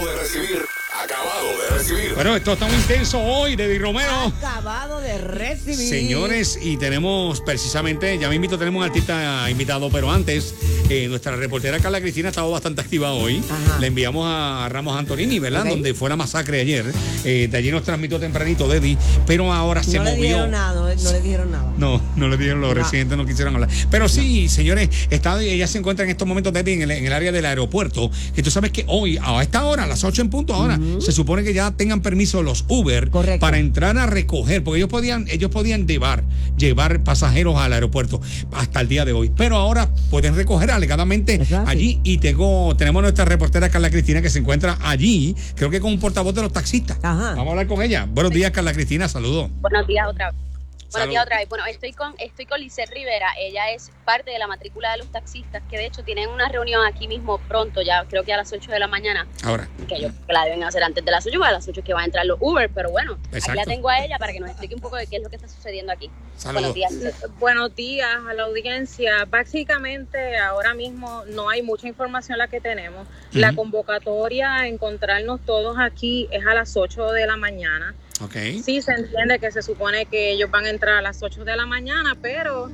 De recibir, acabado de recibir. Bueno, esto está muy intenso hoy, Deddy Romero. Acabado de recibir. Señores, y tenemos precisamente, ya me invito, tenemos un artista invitado, pero antes, eh, nuestra reportera Carla Cristina ha estado bastante activa hoy. Ajá. Le enviamos a Ramos Antonini, ¿verdad? Donde fue la masacre ayer. Eh, de allí nos transmitió tempranito Deddy, pero ahora se no le movió. dijeron nada, no, no le dijeron nada. No, no le dijeron los No. residentes, no quisieron hablar. Pero sí, señores, está, ella se encuentra en estos momentos Debbie, en el, en el área del aeropuerto. Que tú sabes que hoy, a esta hora, a las 8 en punto ahora, se supone que ya tengan permiso los Uber Correcto. para entrar a recoger, porque ellos podían, ellos podían llevar, llevar pasajeros al aeropuerto hasta el día de hoy. Pero ahora pueden recoger alegadamente allí. Y tengo, tenemos nuestra reportera Carla Cristina que se encuentra allí, creo que con un portavoz de los taxistas. Ajá. Vamos a hablar con ella. Buenos días, Carla Cristina, saludos. Buenos días otra vez. Buenos días otra vez. Bueno, estoy con estoy con Lisset Rivera. Ella es parte de la matrícula de los taxistas, que de hecho tienen una reunión aquí mismo pronto, ya creo que a las 8 de la mañana, Ahora. que yo que la deben hacer antes de las 8, porque a las 8 es que van a entrar los Uber, pero bueno, Exacto. aquí la tengo a ella para que nos explique un poco de qué es lo que está sucediendo aquí. Saludos. Buenos días. Lisset. Buenos días a la audiencia. Básicamente ahora mismo no hay mucha información la que tenemos. La convocatoria a encontrarnos todos aquí es a las 8 de la mañana. Ok. Sí, se entiende que se supone que ellos van a entrar a las 8 de la mañana, pero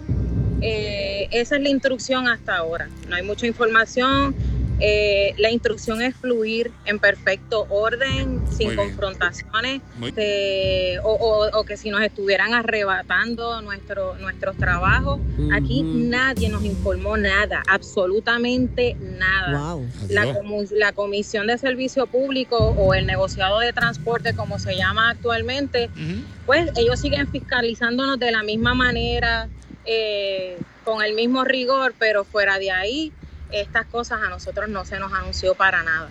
eh, esa es la instrucción hasta ahora. No hay mucha información. Eh, la instrucción es fluir en perfecto orden, sin Muy confrontaciones, eh, o, o- o que si nos estuvieran arrebatando nuestro, nuestros trabajos. Aquí nadie nos informó nada, absolutamente nada. Wow. La, la Comisión de Servicio Público o el negociado de transporte, como se llama actualmente, pues ellos siguen fiscalizándonos de la misma manera, eh, con el mismo rigor, pero fuera de ahí, estas cosas a nosotros no se nos anunció para nada.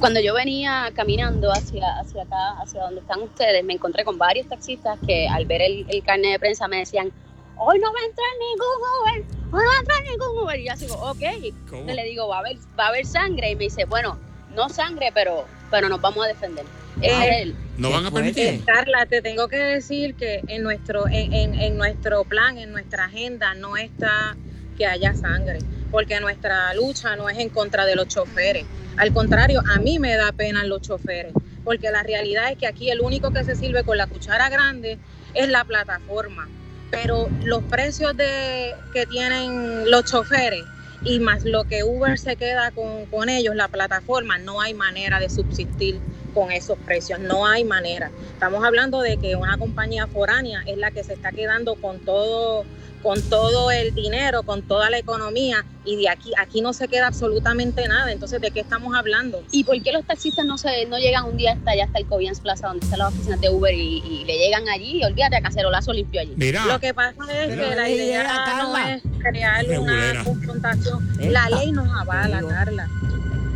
Cuando yo venía caminando hacia, hacia acá, hacia donde están ustedes, me encontré con varios taxistas que al ver el, el carnet de prensa me decían, hoy no va a entrar ningún Uber, hoy no va a entrar ningún Uber. Y yo así, ok. ¿Cómo? Entonces le digo, va a haber, va a haber sangre. Y me dice, bueno, no sangre, pero, pero nos vamos a defender. El- ¿No van a permitir? Eh, Carla, te tengo que decir que en nuestro, en, en- en nuestro plan, en nuestra agenda, no está que haya sangre, porque nuestra lucha no es en contra de los choferes. Al contrario, a mí me da pena los choferes, porque la realidad es que aquí el único que se sirve con la cuchara grande es la plataforma. Pero los precios de, que tienen los choferes y más lo que Uber se queda con, con ellos, la plataforma, no hay manera de subsistir con esos precios, no hay manera. Estamos hablando de que una compañía foránea es la que se está quedando con todo con todo el dinero, con toda la economía y de aquí aquí no se queda absolutamente nada. Entonces, ¿de qué estamos hablando? ¿Y por qué los taxistas no se no llegan un día hasta allá, hasta el Covians Plaza, donde están las oficinas de Uber, y, y le llegan allí? Y olvídate, a cacerolazo limpio allí. Mira. Lo que pasa es que la Idea, no es crear Regulera. una confrontación. La ley nos avala. Carla.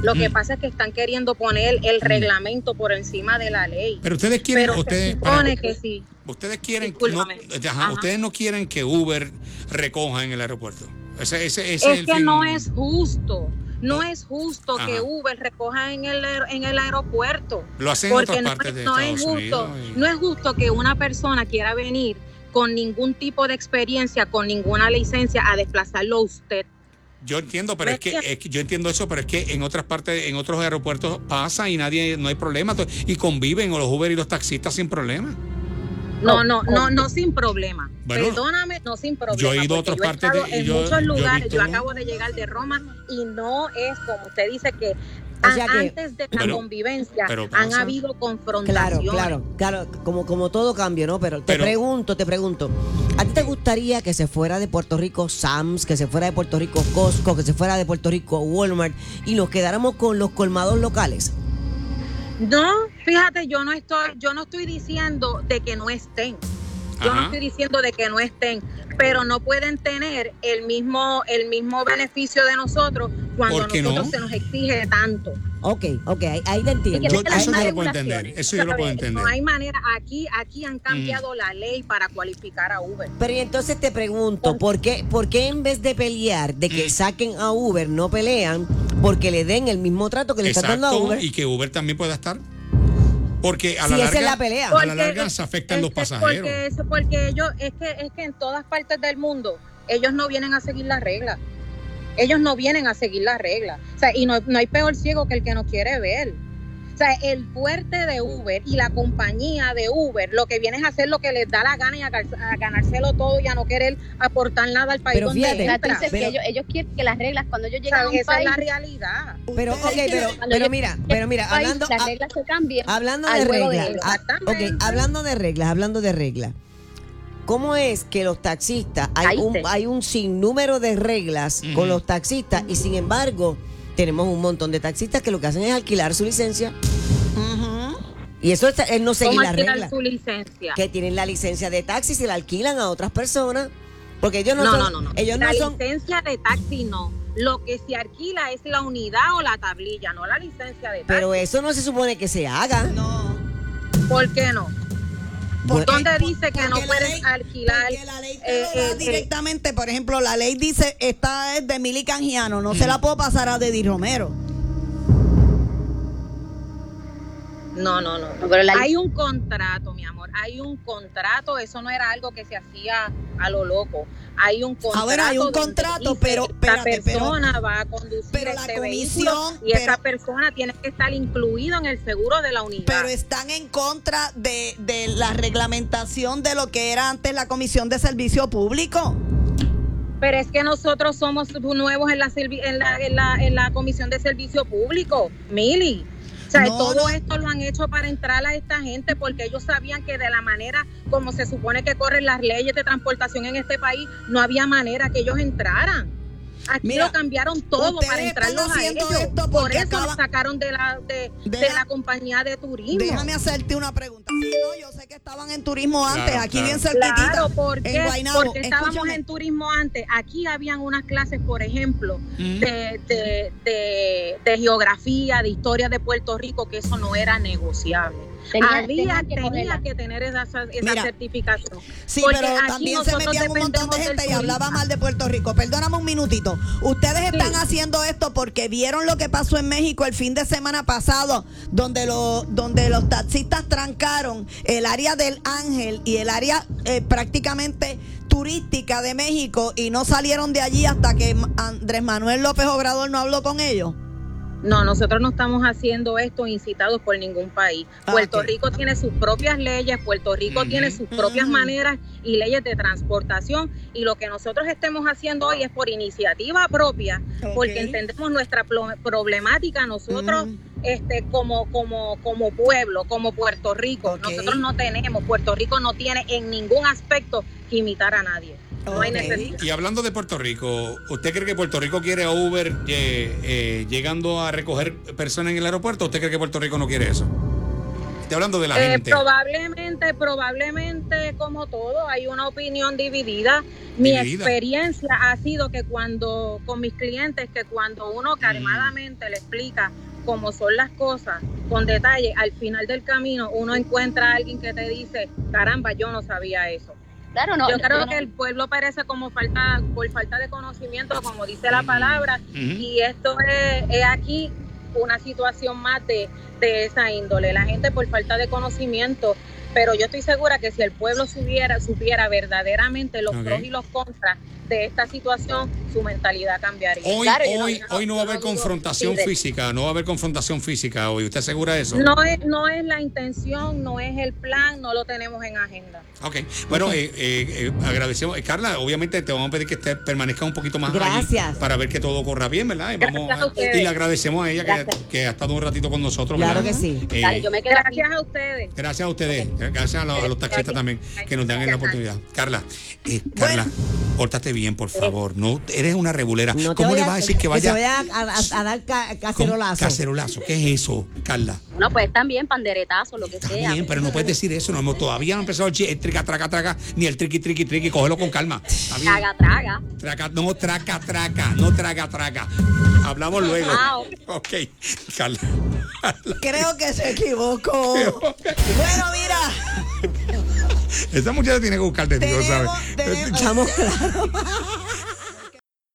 Lo que Mm. pasa es que están queriendo poner el reglamento por encima de la ley. Pero ustedes quieren, Pero se ustedes, supone para- que sí. ustedes quieren, no, ajá, Ajá. ustedes no quieren que Uber recoja en el aeropuerto. Ese, ese, ese es el que fin. no es justo. No es justo Ajá. que Uber recoja en el, en el aeropuerto. Lo hacen en Porque otras no, partes es- de no Estados es justo, y- no es justo que una persona quiera venir con ningún tipo de experiencia, con ninguna licencia, a desplazarlo a usted. Yo entiendo, pero ¿Me es que, es que yo entiendo eso, pero es que en otras partes, en otros aeropuertos pasa y nadie, no hay problema y conviven o los Uber y los taxistas sin problema. No, no, no, no sin problema. Bueno, Perdóname, no sin problema. yo he ido a otras yo partes de- y en yo- muchos yo lugares. visto- Yo acabo de llegar de Roma y no es como usted dice que O sea que- antes de la Pero- convivencia pero han habido Claro, confrontaciones. claro, claro, como, como todo cambio, ¿no? Pero te Pero- pregunto, te pregunto, ¿a ti te gustaría que se fuera de Puerto Rico Sam's, que se fuera de Puerto Rico Costco, que se fuera de Puerto Rico Walmart y nos quedáramos con los colmados locales? No, fíjate, yo no estoy, yo no estoy diciendo de que no estén. Yo no estoy diciendo de que no estén, pero no pueden tener el mismo, el mismo beneficio de nosotros cuando a ¿Por qué nosotros no? se nos exige tanto. Ok, ok, ahí, ahí te entiendo. Yo- eso yo lo puedo entender, eso yo lo puedo entender. No hay manera, aquí, aquí han cambiado la ley para cualificar a Uber. Pero y entonces te pregunto, ¿por qué, ¿por qué en vez de pelear, de que Mm. saquen a Uber, no pelean porque le den el mismo trato que le están dando a Exacto, Uber? y que Uber también pueda estar. Porque a Sí, la esa larga, es la pelea. a la larga es- se afectan es los pasajeros. Porque, eso- porque ellos, es que, es que en todas partes del mundo, ellos no vienen a seguir las reglas. Ellos no vienen a seguir las reglas. O sea, y no, no hay peor ciego que el que no quiere ver. O sea, el fuerte de Uber y la compañía de Uber lo que viene es hacer lo que les da la gana y a, ganárselo todo y a no querer aportar nada al país Pero donde fíjate, entra. dices Pero- que ellos, ellos quieren que las reglas, cuando ellos O llegan sea, a un esa es la realidad. Pero, ok, pero, pero mira, pero mira, país, hablando, las a- reglas se cambian. hablando de reglas, ah, hablando de reglas, hablando de reglas. ¿Cómo es que los taxistas, hay un, hay un sinnúmero de reglas Ujú. con los taxistas y sin embargo tenemos un montón de taxistas que lo que hacen es alquilar su licencia y eso es, es no seguir ¿Cómo las alquilar reglas. su licencia? Que tienen la licencia de taxi y la alquilan a otras personas porque ellos no, No, son, no, no, no. ellos no la son licencia de taxi no. Lo que se alquila es la unidad o la tablilla, no la licencia de taxi. pero eso no se supone que se haga. No. ¿Por qué no? Bueno, ¿Dónde Por- dice que no puedes ley- alquilar? Porque la ley te eh, lo da eh, eh, directamente. Por ejemplo, la ley dice, esta es de Mili Canjiano, no se la puedo pasar a Dedi Romero. No, no, no. No, pero la- Hay un contrato, mi amor. Hay un contrato. Eso no era algo que se hacía a lo loco. Hay un contrato. Ahora, hay un contrato, pero- esta espérate, pero- persona va a conducir pero la este comisión, vehículo y pero- esa persona tiene que estar incluido en el seguro de la unidad. Pero están en contra de, de la reglamentación de lo que era antes la Comisión de Servicio Público. Pero es que nosotros somos nuevos la, en la, en la, en la Comisión de Servicio Público, Mili. O sea, No, todo no. esto lo han hecho para entrar a esta gente porque ellos sabían que de la manera como se supone que corren las leyes de transportación en este país, no había manera que ellos entraran. Aquí Mira, lo cambiaron todo para entrarlos a ellos. esto Por eso acaban- los sacaron de la, de, la compañía de turismo. Déjame hacerte una pregunta. Sí, no, yo sé que estaban en turismo antes, Claro, aquí claro. bien cerquitita. Claro, ¿por en qué? Guaynabo. Porque estábamos Escúchame. en turismo antes. Aquí habían unas clases, por ejemplo, Mm. de, de, de, de geografía, de historia de Puerto Rico, que eso no era negociable. Tenía- Había, tenían que tenía que tener esa, esa Mira, certificación. Sí, Porque pero también se metían un montón de gente y hablaba mal de Puerto Rico. Perdóname un minutito. Ustedes están Sí. haciendo esto porque vieron lo que pasó en México el fin de semana pasado, donde, lo, donde los taxistas trancaron el área del Ángel y el área eh, prácticamente turística de México y no salieron de allí hasta que Andrés Manuel López Obrador no habló con ellos. No, nosotros no estamos haciendo esto incitados por ningún país. Ah, Puerto. Rico tiene sus propias leyes, Puerto Rico tiene sus propias maneras y leyes de transportación y lo que nosotros estemos haciendo hoy es por iniciativa propia, porque entendemos nuestra problemática nosotros este como como como pueblo, como Puerto Rico. Nosotros no tenemos, Puerto Rico no tiene en ningún aspecto que imitar a nadie. Necesidad. Y hablando de Puerto Rico, ¿usted cree que Puerto Rico quiere a Uber eh, eh, llegando a recoger personas en el aeropuerto? ¿Usted cree que Puerto Rico no quiere eso? Estoy hablando de la Eh, gente. probablemente, probablemente como todo, hay una opinión dividida. Mi Dividida. experiencia ha sido que cuando, con mis clientes, que cuando uno Mm. calmadamente le explica cómo son las cosas, con detalle, al final del camino uno encuentra a alguien que te dice, caramba, yo no sabía eso. Claro, no. yo creo no. que el pueblo parece como falta, por falta de conocimiento, como dice la palabra, y esto es, es aquí una situación más de, de esa índole. La gente por falta de conocimiento, pero yo estoy segura que si el pueblo supiera, supiera verdaderamente los pros y los contras de esta situación, su mentalidad cambiaría. Hoy, Claro, yo no- hoy, no- hoy no va a haber confrontación física, no va a haber confrontación física hoy. ¿Usted asegura eso? No es, no es la intención, no es el plan, no lo tenemos en agenda. Ok, bueno, eh, eh, eh, agradecemos. Eh, Carla, obviamente te vamos a pedir que esté, permanezca un poquito más Gracias. para ver que todo corra bien, ¿verdad? Y, vamos a y le agradecemos a ella que, ha estado un ratito con nosotros. Claro ¿verdad? que sí. Eh, Dale, yo me quedo aquí. Gracias a ustedes. Gracias a ustedes, gracias a, los- a los taxistas también que nos dan la oportunidad. Carla, eh, Carla, pórtate bien, por favor. No, eres una regulera. No ¿Cómo le vas a decir que vaya? se vaya a, a- a dar cacerolazo. Cacerolazo. ¿Qué es eso, Carla? No, pues también panderetazos, lo que Está sea. bien, pero no puedes decir eso. No, hemos- todavía no ha empezado el, trica, traca, traca, ni el triqui, triqui, triqui. Cógelo con calma. Traga, traga. Traca, no traca, traca, no traga, traca. Hablamos luego. Ah, ok, Carla. Creo que se equivocó. bueno, mira, Esa muchacha tiene que buscar testigo, tenemos, ¿sabes? tenemos- Estamos claros.